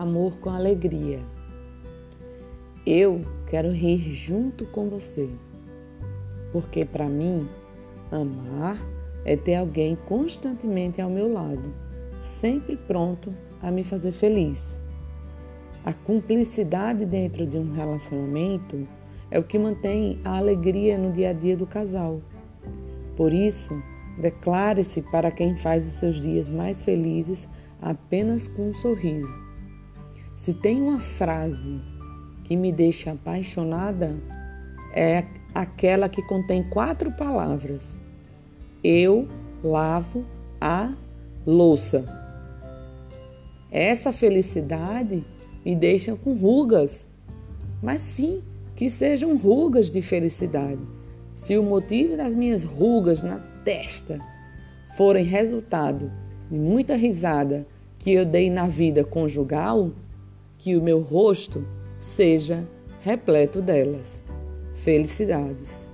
amor com alegria. Eu quero rir junto com você, porque para mim, amar é ter alguém constantemente ao meu lado, sempre pronto a me fazer feliz. A cumplicidade dentro de um relacionamento é o que mantém a alegria no dia a dia do casal. Por isso, declare-se para quem faz os seus dias mais felizes apenas com um sorriso. Se tem uma frase que me deixa apaixonada, é aquela que contém quatro palavras: Eu lavo a louça. Essa felicidade me deixa com rugas, mas sim que sejam rugas de felicidade. Se o motivo das minhas rugas na testa forem resultado de muita risada que eu dei na vida conjugal, que o meu rosto seja repleto delas. Felicidades.